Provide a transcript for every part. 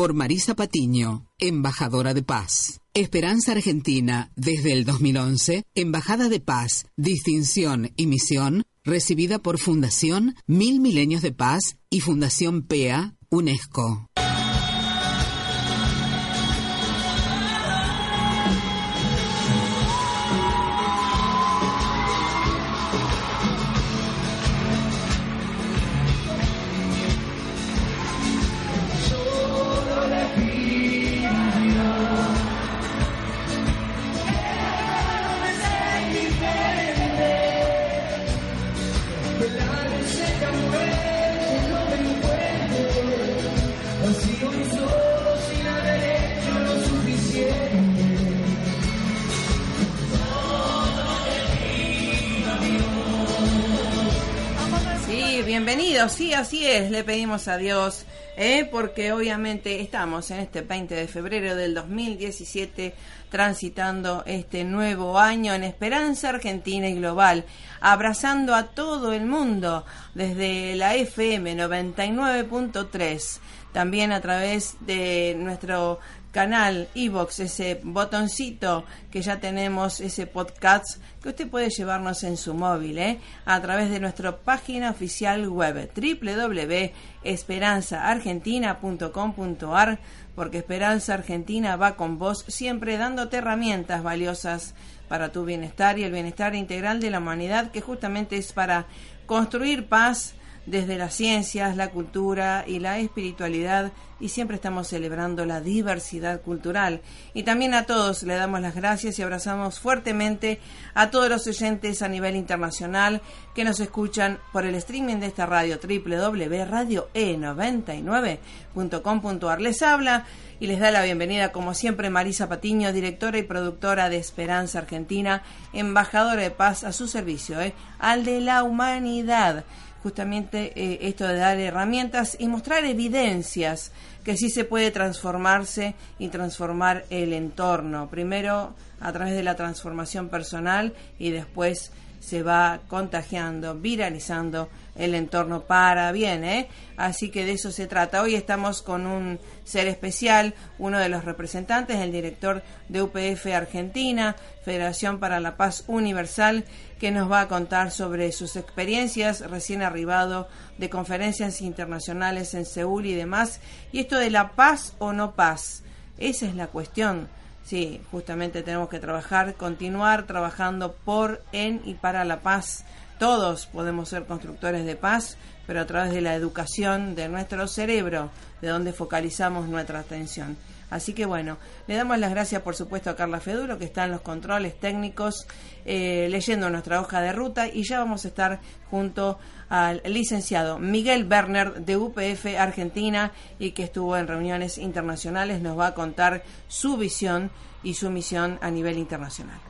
por Marisa Patiño, embajadora de paz. Esperanza Argentina, desde el 2011, Embajada de Paz, Distinción y Misión, recibida por Fundación Mil Milenios de Paz y Fundación PEA, UNESCO. Sí, así es, le pedimos a Dios, ¿eh? porque obviamente estamos en este 20 de febrero del 2017 transitando este nuevo año en esperanza argentina y global, abrazando a todo el mundo desde la FM 99.3, también a través de nuestro canal Evox, ese botoncito que ya tenemos, ese podcast que usted puede llevarnos en su móvil, ¿eh? a través de nuestra página oficial web www.esperanzaargentina.com.ar, porque Esperanza Argentina va con vos siempre dándote herramientas valiosas para tu bienestar y el bienestar integral de la humanidad, que justamente es para construir paz desde las ciencias, la cultura y la espiritualidad y siempre estamos celebrando la diversidad cultural. Y también a todos le damos las gracias y abrazamos fuertemente a todos los oyentes a nivel internacional que nos escuchan por el streaming de esta radio www.radioe99.com.ar. Les habla y les da la bienvenida como siempre Marisa Patiño, directora y productora de Esperanza Argentina, embajadora de paz a su servicio, ¿eh? al de la humanidad justamente eh, esto de dar herramientas y mostrar evidencias que sí se puede transformarse y transformar el entorno. Primero a través de la transformación personal y después se va contagiando, viralizando el entorno para bien, ¿eh? Así que de eso se trata. Hoy estamos con un ser especial, uno de los representantes, el director de UPF Argentina, Federación para la Paz Universal, que nos va a contar sobre sus experiencias recién arribado de conferencias internacionales en Seúl y demás. Y esto de la paz o no paz, esa es la cuestión. Sí, justamente tenemos que trabajar, continuar trabajando por, en y para la paz. Todos podemos ser constructores de paz, pero a través de la educación de nuestro cerebro, de donde focalizamos nuestra atención. Así que bueno, le damos las gracias por supuesto a Carla Feduro que está en los controles técnicos eh, leyendo nuestra hoja de ruta y ya vamos a estar junto al licenciado Miguel Berner de UPF Argentina y que estuvo en reuniones internacionales, nos va a contar su visión y su misión a nivel internacional.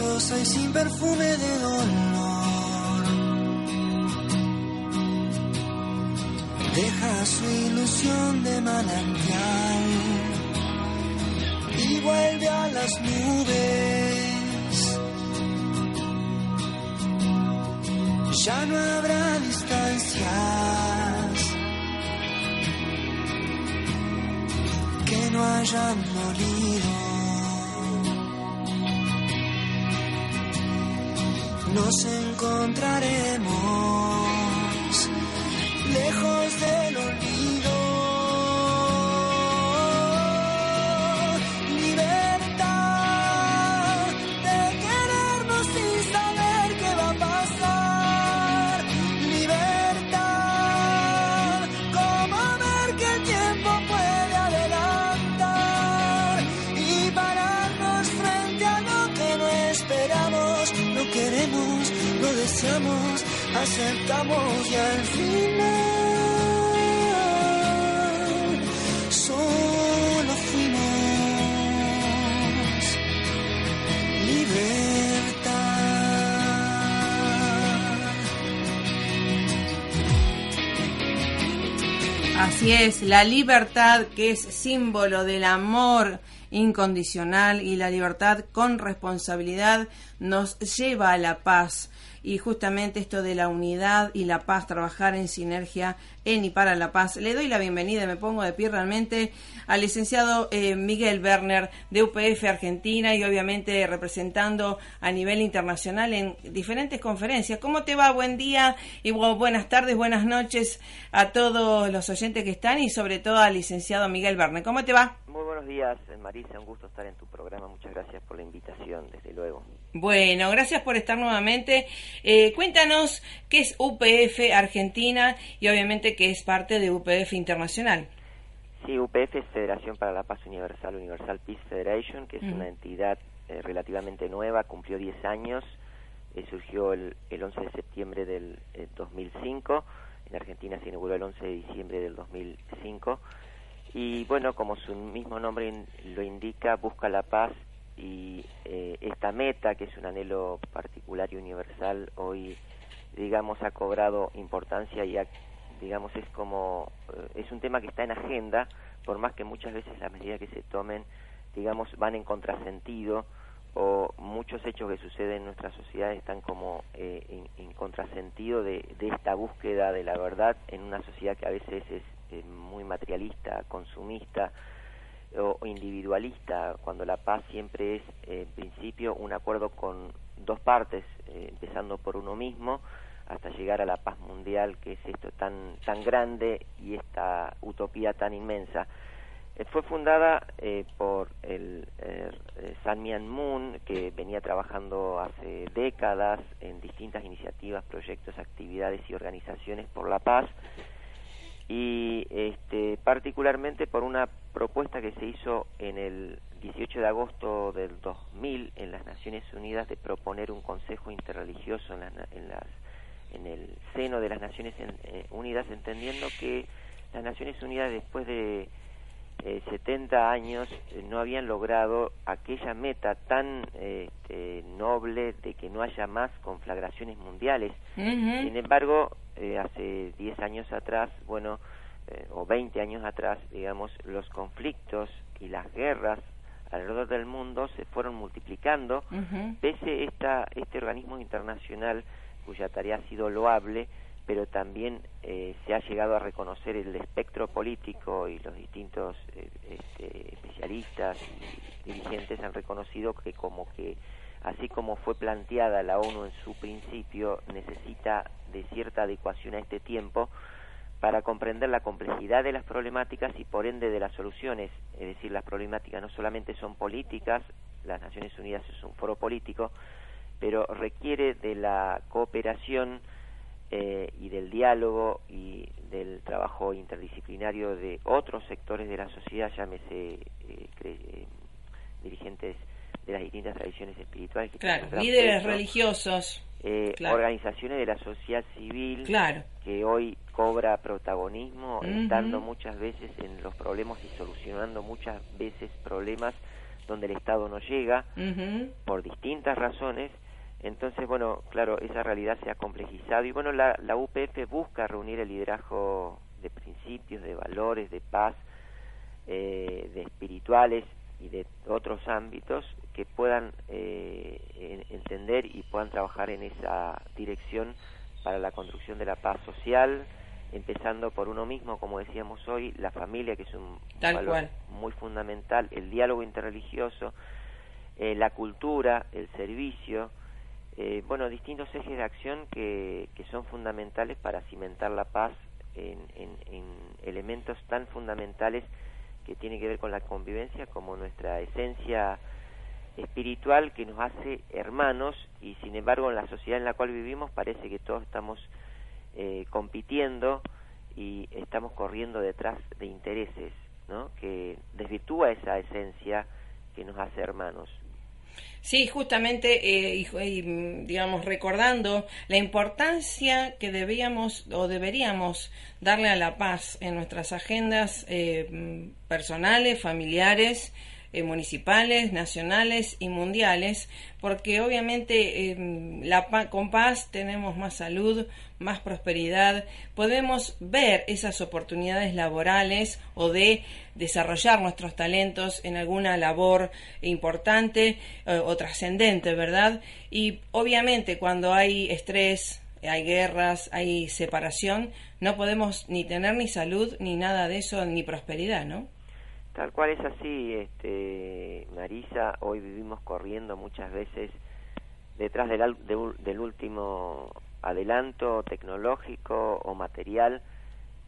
Silenciosa y sin perfume de dolor. Deja su ilusión de manantial y vuelve a las nubes ya no habrá distancias que no hayan dolido. Nos encontraremos aceptamos final solo libertad. Así es, la libertad que es símbolo del amor incondicional y la libertad con responsabilidad nos lleva a la paz y justamente esto de la unidad y la paz, trabajar en sinergia en y para la paz. Le doy la bienvenida, me pongo de pie realmente al licenciado eh, Miguel Werner de UPF Argentina y obviamente representando a nivel internacional en diferentes conferencias. ¿Cómo te va? Buen día y buenas tardes, buenas noches a todos los oyentes que están y sobre todo al licenciado Miguel Werner. ¿Cómo te va? Muy buenos días, Marisa, un gusto estar en tu programa. Muchas gracias por la invitación, desde luego. Bueno, gracias por estar nuevamente. Eh, cuéntanos qué es UPF Argentina y obviamente que es parte de UPF Internacional. Sí, UPF es Federación para la Paz Universal, Universal Peace Federation, que es una entidad eh, relativamente nueva, cumplió 10 años, eh, surgió el, 11 de septiembre del 2005, en Argentina se inauguró el 11 de diciembre del 2005, y bueno, como su mismo nombre lo indica, busca la paz y eh, esta meta, que es un anhelo particular y universal, hoy, digamos, ha cobrado importancia y, digamos, es como, eh, es un tema que está en agenda, por más que muchas veces las medidas que se tomen, digamos, van en contrasentido o muchos hechos que suceden en nuestra sociedad están como eh, en, contrasentido de, de, esta búsqueda de la verdad en una sociedad que a veces es muy materialista, consumista, o, individualista, cuando la paz siempre es, en principio, un acuerdo con dos partes, eh, empezando por uno mismo, hasta llegar a la paz mundial, que es esto tan, tan grande y esta utopía tan inmensa. Eh, fue fundada eh, por el San Mian Moon, que venía trabajando hace décadas en distintas iniciativas, proyectos, actividades y organizaciones por la paz, y este, particularmente por una propuesta que se hizo en el 18 de agosto del 2000 en las Naciones Unidas de proponer un consejo interreligioso en, en, las, en el seno de las Naciones eh, Unidas, entendiendo que las Naciones Unidas después de 70 eh, años eh, no habían logrado aquella meta tan este, noble de que no haya más conflagraciones mundiales. Sin embargo, eh, hace 10 años atrás, bueno, o 20 años atrás, digamos, los conflictos y las guerras alrededor del mundo se fueron multiplicando, pese esta, este organismo internacional cuya tarea ha sido loable, pero también eh, se ha llegado a reconocer el espectro político y los distintos eh, este, especialistas y dirigentes han reconocido que como que así como fue planteada la ONU en su principio necesita de cierta adecuación a este tiempo para comprender la complejidad de las problemáticas y por ende de las soluciones, es decir, las problemáticas no solamente son políticas, las Naciones Unidas es un foro político, pero requiere de la cooperación eh, y del diálogo y del trabajo interdisciplinario de otros sectores de la sociedad, llámese eh, eh, dirigentes de las distintas tradiciones espirituales. claro, líderes religiosos. Organizaciones de la sociedad civil que hoy cobra protagonismo, estando muchas veces en los problemas y solucionando muchas veces problemas donde el Estado no llega por distintas razones entonces, bueno, claro, esa realidad se ha complejizado y bueno, la, la UPF busca reunir el liderazgo de principios, de valores, de paz, eh, de espirituales y de otros ámbitos que puedan eh, entender y puedan trabajar en esa dirección para la construcción de la paz social, empezando por uno mismo, como decíamos hoy, la familia, que es un valor muy fundamental, el diálogo interreligioso, eh, la cultura, el servicio, eh, bueno, distintos ejes de acción que, que son fundamentales para cimentar la paz en, en, en elementos tan fundamentales que tienen que ver con la convivencia como nuestra esencia espiritual que nos hace hermanos y sin embargo en la sociedad en la cual vivimos parece que todos estamos eh, compitiendo y estamos corriendo detrás de intereses, ¿no? Que desvirtúa esa esencia que nos hace hermanos. Sí, justamente, eh, digamos, recordando la importancia que debíamos o deberíamos darle a la paz en nuestras agendas eh, personales, familiares, eh, municipales, nacionales y mundiales, porque obviamente eh, la, con paz tenemos más salud, más prosperidad, podemos ver esas oportunidades laborales o de desarrollar nuestros talentos en alguna labor importante eh, o trascendente, ¿verdad? Y obviamente cuando hay estrés, hay guerras, hay separación, no podemos ni tener ni salud, ni nada de eso, ni prosperidad, ¿no? Tal cual es así, este, Marisa, hoy vivimos corriendo muchas veces detrás del, del último adelanto tecnológico o material,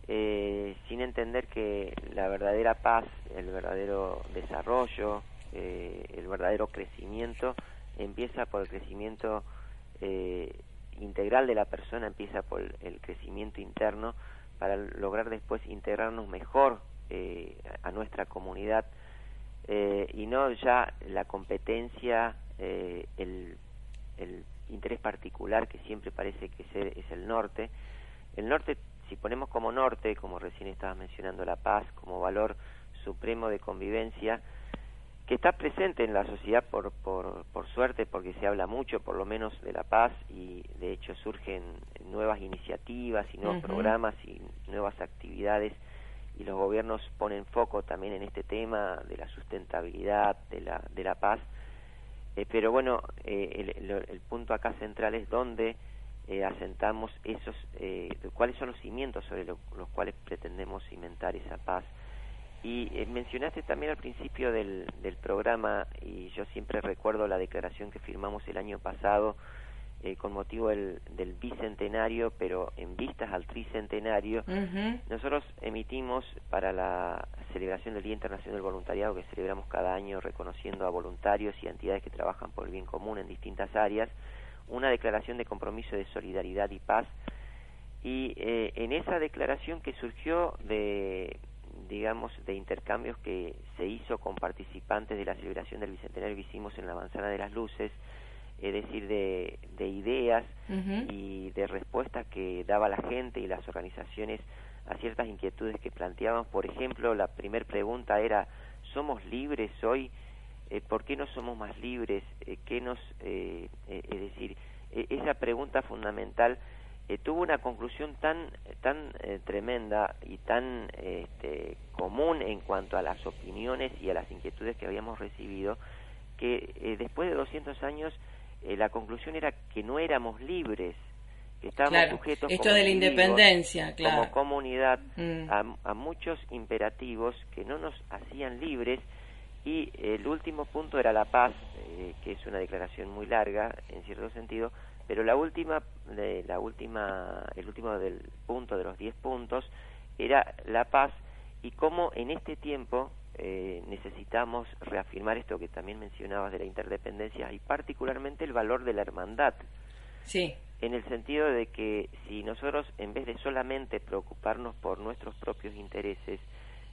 eh, sin entender que la verdadera paz, el verdadero desarrollo, eh, el verdadero crecimiento empieza por el crecimiento eh, integral de la persona, empieza por el crecimiento interno para lograr después integrarnos mejor eh, a nuestra comunidad eh, y no ya la competencia, eh, el, el, interés particular que siempre parece que es el norte. El norte, si ponemos como norte, como recién estabas mencionando la paz, como valor supremo de convivencia, que está presente en la sociedad por, por, por suerte, porque se habla mucho, por lo menos, de la paz y de hecho surgen nuevas iniciativas y nuevos programas y nuevas actividades y los gobiernos ponen foco también en este tema de la sustentabilidad, de la, de la paz. Eh, pero bueno, eh, el, punto acá central es dónde eh, asentamos esos, cuáles son los cimientos sobre los cuales pretendemos cimentar esa paz. Y mencionaste también al principio del, del programa, y yo siempre recuerdo la declaración que firmamos el año pasado, eh, con motivo del, bicentenario, pero en vistas al tricentenario, nosotros emitimos para la celebración del Día Internacional del Voluntariado, que celebramos cada año reconociendo a voluntarios y entidades que trabajan por el bien común en distintas áreas, una declaración de compromiso de solidaridad y paz. Y eh, en esa declaración que surgió de digamos, de intercambios que se hizo con participantes de la celebración del Bicentenario que hicimos en la Manzana de las Luces, es decir, de, de ideas y de respuestas que daba la gente y las organizaciones a ciertas inquietudes que planteaban. Por ejemplo, la primera pregunta era, ¿somos libres hoy? Eh, ¿Por qué no somos más libres? Eh, ¿Qué nos, eh, es decir, e, esa pregunta fundamental tuvo una conclusión tan, tan tremenda y tan este, común en cuanto a las opiniones y a las inquietudes que habíamos recibido, que después de 200 años eh, la conclusión era que no éramos libres, que estábamos sujetos esto de la independencia, como comunidad mm. a, muchos imperativos que no nos hacían libres y el último punto era la paz, eh, que es una declaración muy larga en cierto sentido, pero la última, de, la última, el último del punto de los diez puntos era la paz y cómo en este tiempo eh, necesitamos reafirmar esto que también mencionabas de la interdependencia y particularmente el valor de la hermandad. Sí. En el sentido de que si nosotros, en vez de solamente preocuparnos por nuestros propios intereses,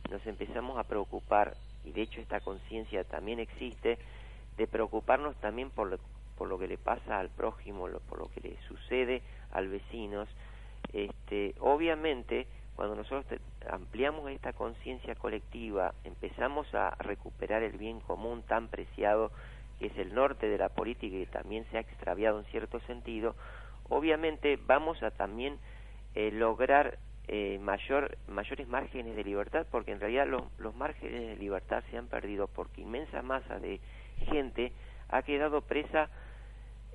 nos empezamos a preocupar, y de hecho esta conciencia también existe, de preocuparnos también por lo, por lo que le pasa al prójimo, por lo que le sucede al vecino, este, obviamente cuando nosotros ampliamos esta conciencia colectiva, empezamos a recuperar el bien común tan preciado que es el norte de la política y que también se ha extraviado en cierto sentido, obviamente vamos a también eh, lograr eh, mayor, mayores márgenes de libertad, porque en realidad los, los márgenes de libertad se han perdido porque inmensa masa de gente ha quedado presa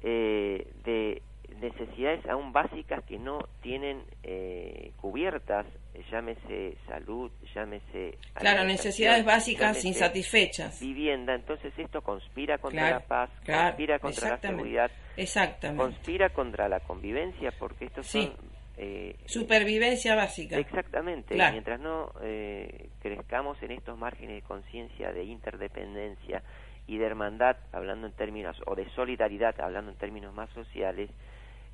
eh, de necesidades aún básicas que no tienen eh, cubiertas, llámese salud, llámese... Claro, necesidades básicas insatisfechas. Vivienda, entonces esto conspira contra la paz, conspira contra la seguridad, exactamente. conspira contra la convivencia, porque estos son... Eh, Supervivencia básica. Exactamente, mientras no eh, crezcamos en estos márgenes de conciencia de interdependencia y de hermandad, hablando en términos, o de solidaridad, hablando en términos más sociales,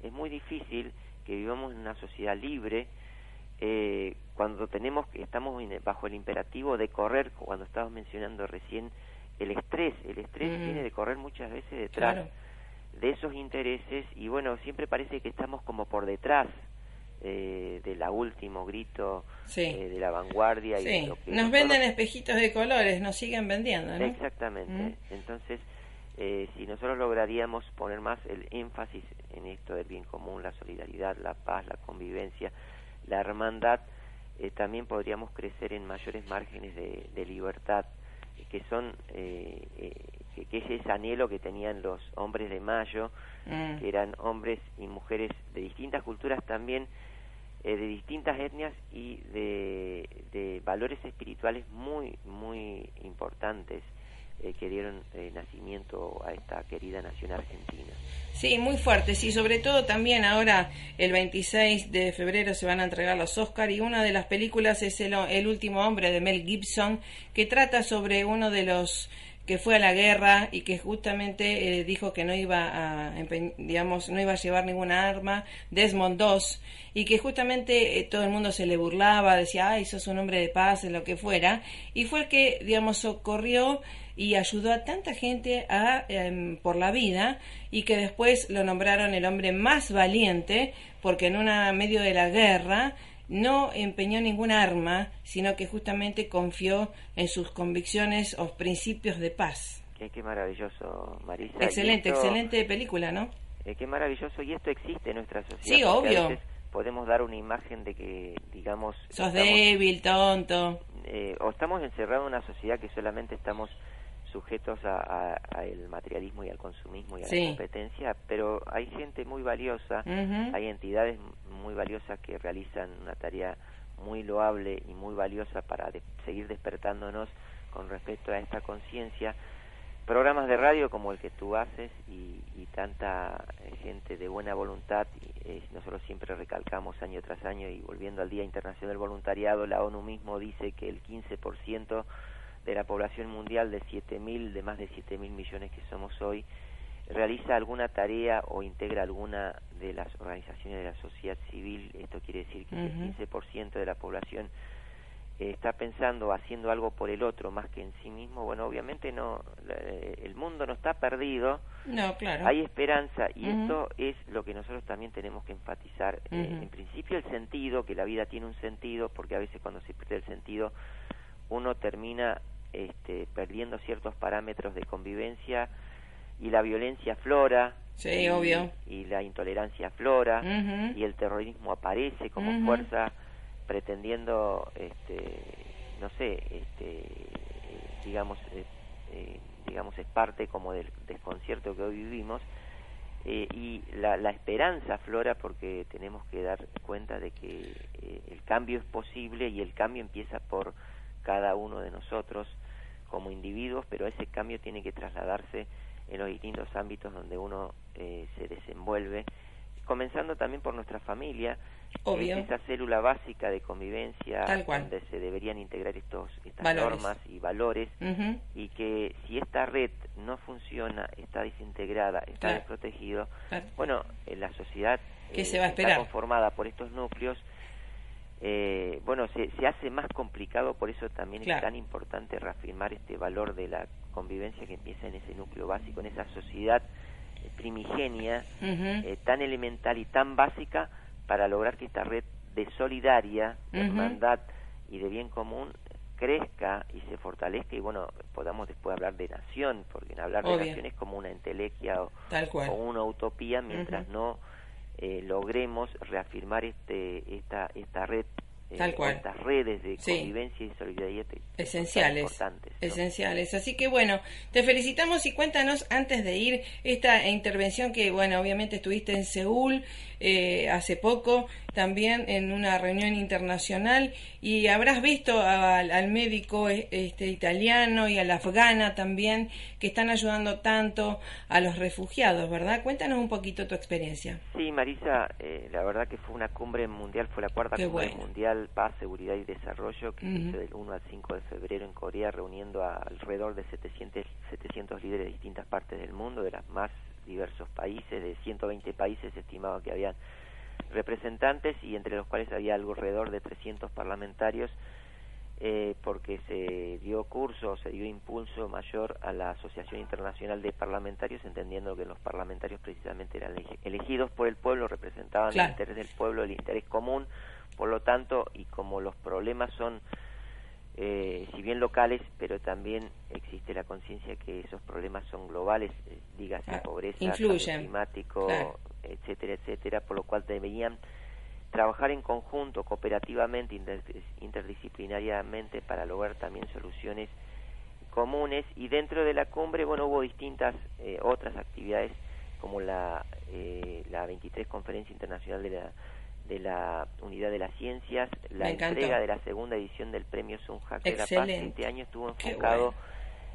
es muy difícil que vivamos en una sociedad libre eh, cuando tenemos que estamos bajo el imperativo de correr, cuando estabas mencionando recién el estrés, el estrés mm. tiene de correr muchas veces detrás de esos intereses y bueno, siempre parece que estamos como por detrás eh, de la último grito eh, de la vanguardia y lo que nos venden espejitos de colores, nos siguen vendiendo, ¿no? Exactamente. Mm. Entonces, eh, si nosotros lograríamos poner más el énfasis en esto del bien común, la solidaridad, la paz, la convivencia, la hermandad, eh, también podríamos crecer en mayores márgenes de, libertad, que son eh, que, que, es ese anhelo que tenían los hombres de Mayo, mm. que eran hombres y mujeres de distintas culturas también, de distintas etnias y de, de valores espirituales muy, muy importantes eh, que dieron eh, nacimiento a esta querida nación argentina. Sí, muy fuerte, sí, sobre todo también ahora el 26 de febrero se van a entregar los Oscar y una de las películas es el, el último hombre de Mel Gibson que trata sobre uno de los que fue a la guerra y que justamente eh, dijo que no iba a digamos no iba a llevar ninguna arma Desmond II y que justamente eh, todo el mundo se le burlaba decía ay sos un hombre de paz en lo que fuera y fue el que digamos socorrió y ayudó a tanta gente a, em, por la vida y que después lo nombraron el hombre más valiente porque en una medio de la guerra no empeñó ningún arma, sino que justamente confió en sus convicciones o principios de paz. Qué, maravilloso, Marisa. Excelente, excelente película, ¿no? Eh, qué maravilloso, y esto existe en nuestra sociedad. Sí, obvio. podemos dar una imagen de que, digamos... Sos débil, tonto. Eh, o estamos encerrados en una sociedad que solamente estamos sujetos a, el materialismo y al consumismo y a la competencia, pero hay gente muy valiosa, hay entidades muy valiosas que realizan una tarea muy loable y muy valiosa para seguir despertándonos con respecto a esta conciencia. Programas de radio como el que tú haces y, tanta eh, gente de buena voluntad, eh, nosotros siempre recalcamos año tras año y volviendo al Día Internacional del Voluntariado, la ONU mismo dice que el 15% de la población mundial de 7.000, de más de 7.000 millones que somos hoy, realiza alguna tarea o integra alguna de las organizaciones de la sociedad civil, esto quiere decir que el 15% de la población eh, está pensando, haciendo algo por el otro más que en sí mismo, bueno, obviamente no, eh, el mundo no está perdido, no, claro. hay esperanza y esto es lo que nosotros también tenemos que enfatizar. Eh, en principio el sentido, que la vida tiene un sentido, porque a veces cuando se pierde el sentido uno termina este, perdiendo ciertos parámetros de convivencia y la violencia flora. y, obvio. Y la intolerancia flora y el terrorismo aparece como fuerza pretendiendo, este, no sé, este, digamos, eh, eh, digamos es parte como del desconcierto que hoy vivimos. Eh, y la, la, esperanza flora porque tenemos que dar cuenta de que el cambio es posible y el cambio empieza por cada uno de nosotros como individuos, pero ese cambio tiene que trasladarse en los distintos ámbitos donde uno eh, se desenvuelve, comenzando también por nuestra familia, Obvio. esa célula básica de convivencia donde se deberían integrar estos estas normas y valores y que si esta red no funciona, está desintegrada, está desprotegido, bueno, en la sociedad que se va a eh, esperar? está conformada por estos núcleos eh, bueno, se, se, hace más complicado, por eso también es tan importante reafirmar este valor de la convivencia que empieza en ese núcleo básico, en esa sociedad eh, primigenia, eh, tan elemental y tan básica para lograr que esta red de solidaria, de hermandad y de bien común crezca y se fortalezca y bueno, podamos después hablar de nación, porque hablar de nación es como una entelequia o, una utopía mientras no eh, logremos reafirmar este, esta, esta red Tal cual. estas redes de convivencia y solidaridad esenciales, importantes, esenciales. Así que bueno, te felicitamos y cuéntanos antes de ir esta intervención que bueno, obviamente estuviste en Seúl eh, hace poco, también en una reunión internacional y habrás visto al, médico eh, este italiano y a la afgana también que están ayudando tanto a los refugiados, ¿verdad? Cuéntanos un poquito tu experiencia. Sí, Marisa, eh, la verdad que fue una cumbre mundial, fue la cuarta cumbre mundial Paz, Seguridad y Desarrollo que se hizo del 1 al 5 de febrero en Corea, reuniendo a alrededor de 700, 700 líderes de distintas partes del mundo, de los más diversos países, de 120 países se estimaba que habían representantes y entre los cuales había alrededor de 300 parlamentarios eh, porque se dio curso, se dio impulso mayor a la Asociación Internacional de Parlamentarios, entendiendo que los parlamentarios precisamente eran elegidos por el pueblo, representaban el interés del pueblo, el interés común, por lo tanto, y como los problemas son, eh, si bien locales, pero también existe la conciencia que esos problemas son globales, eh, dígase ah, pobreza, cambio climático, etcétera, etcétera, por lo cual deberían trabajar en conjunto, cooperativamente, interdisciplinariamente para lograr también soluciones comunes. Y dentro de la cumbre, bueno, hubo distintas eh, otras actividades como la, eh, la 23 Conferencia Internacional de la, de la Unidad de las Ciencias, la entrega de la segunda edición del Premio Sunjak de la Paz. Este año estuvo enfocado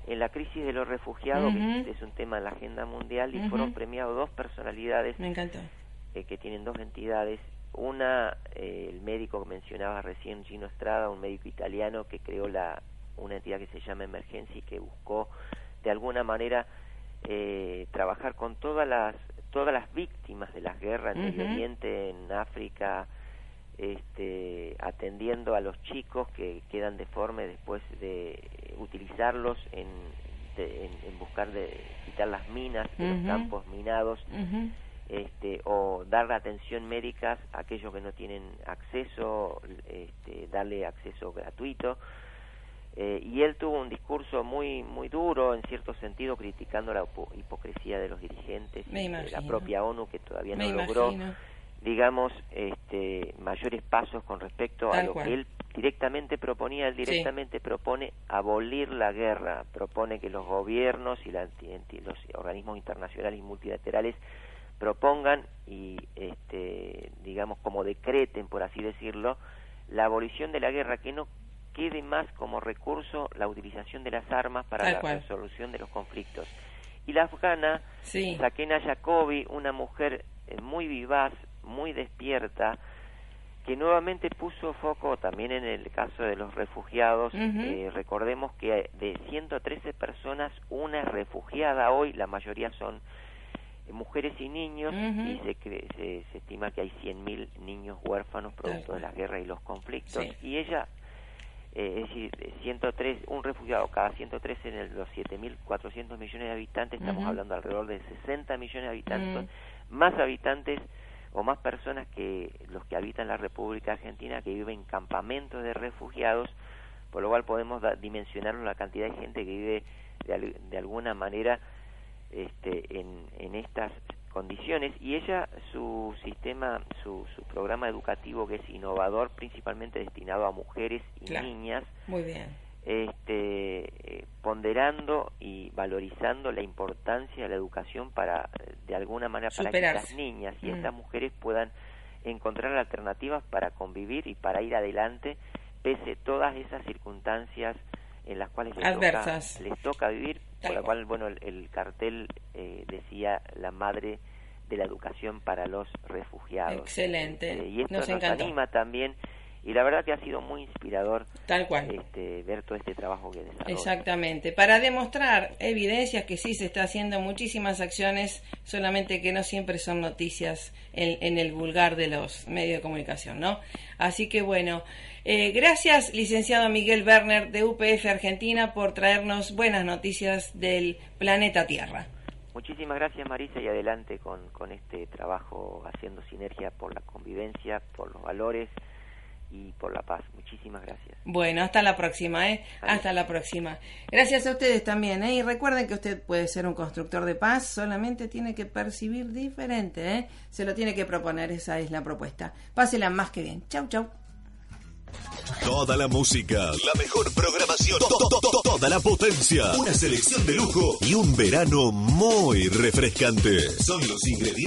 en la crisis de los refugiados, que es un tema en la agenda mundial, y fueron premiados dos personalidades eh, que tienen dos entidades. Una, eh, el médico que mencionaba recién, Gino Estrada, un médico italiano que creó la, una entidad que se llama Emergencia y que buscó de alguna manera eh, trabajar con todas las todas las víctimas de las guerras en el Oriente, en África, este, atendiendo a los chicos que quedan deformes después de utilizarlos en, en, buscar de quitar las minas de los campos minados este, o dar atención médica a aquellos que no tienen acceso, este, darle acceso gratuito. Eh, y él tuvo un discurso muy muy duro, en cierto sentido, criticando la hipocresía de los dirigentes y de la propia ONU que todavía no logró, digamos, este, mayores pasos con respecto a lo que él directamente proponía. Él directamente propone abolir la guerra, propone que los gobiernos y los organismos internacionales y multilaterales propongan y este, digamos como decreten por así decirlo la abolición de la guerra que no quede más como recurso la utilización de las armas para la resolución de los conflictos. Y la afgana sí. Sakena Jacobi una mujer eh, muy vivaz muy despierta que nuevamente puso foco también en el caso de los refugiados. Eh, recordemos que de 113 personas, una es refugiada hoy, la mayoría son mujeres y niños y se, se, estima que hay 100.000 niños huérfanos producto de la guerra y los conflictos. Y ella eh, es decir 103 un refugiado cada 103 en los 7.400 millones de habitantes estamos hablando alrededor de 60 millones de habitantes más habitantes o más personas que los que habitan la República Argentina que viven en campamentos de refugiados por lo cual podemos dimensionar la cantidad de gente que vive de, de alguna manera este, en, en estas condiciones y ella su sistema su, su programa educativo que es innovador principalmente destinado a mujeres y niñas muy bien. este eh, ponderando y valorizando la importancia de la educación para de alguna manera para que las niñas y estas mm. mujeres puedan encontrar alternativas para convivir y para ir adelante pese todas esas circunstancias en las cuales les, Toca, les toca vivir, por la cual, bueno, el, cartel eh, decía la madre de la educación para los refugiados. Excelente. Este, y esto nos, anima también y la verdad que ha sido muy inspirador tal cual este, ver todo este trabajo que desarrolla. exactamente para demostrar evidencias que sí se está haciendo muchísimas acciones solamente que no siempre son noticias en, en el vulgar de los medios de comunicación no así que bueno eh, gracias, licenciado Miguel Werner de UPF Argentina, por traernos buenas noticias del planeta Tierra. Muchísimas gracias Marisa y adelante con, con este trabajo haciendo sinergia por la convivencia, por los valores y por la paz. Muchísimas gracias. Bueno, hasta la próxima, ¿eh? Hasta la próxima. Gracias a ustedes también, ¿eh? Y recuerden que usted puede ser un constructor de paz, solamente tiene que percibir diferente, ¿eh? Se lo tiene que proponer, esa es la propuesta. Pásela más que bien. Chau, chau. Toda la música, la mejor programación, to- to- to- toda la potencia, una selección de lujo y un verano muy refrescante. Son los ingredientes.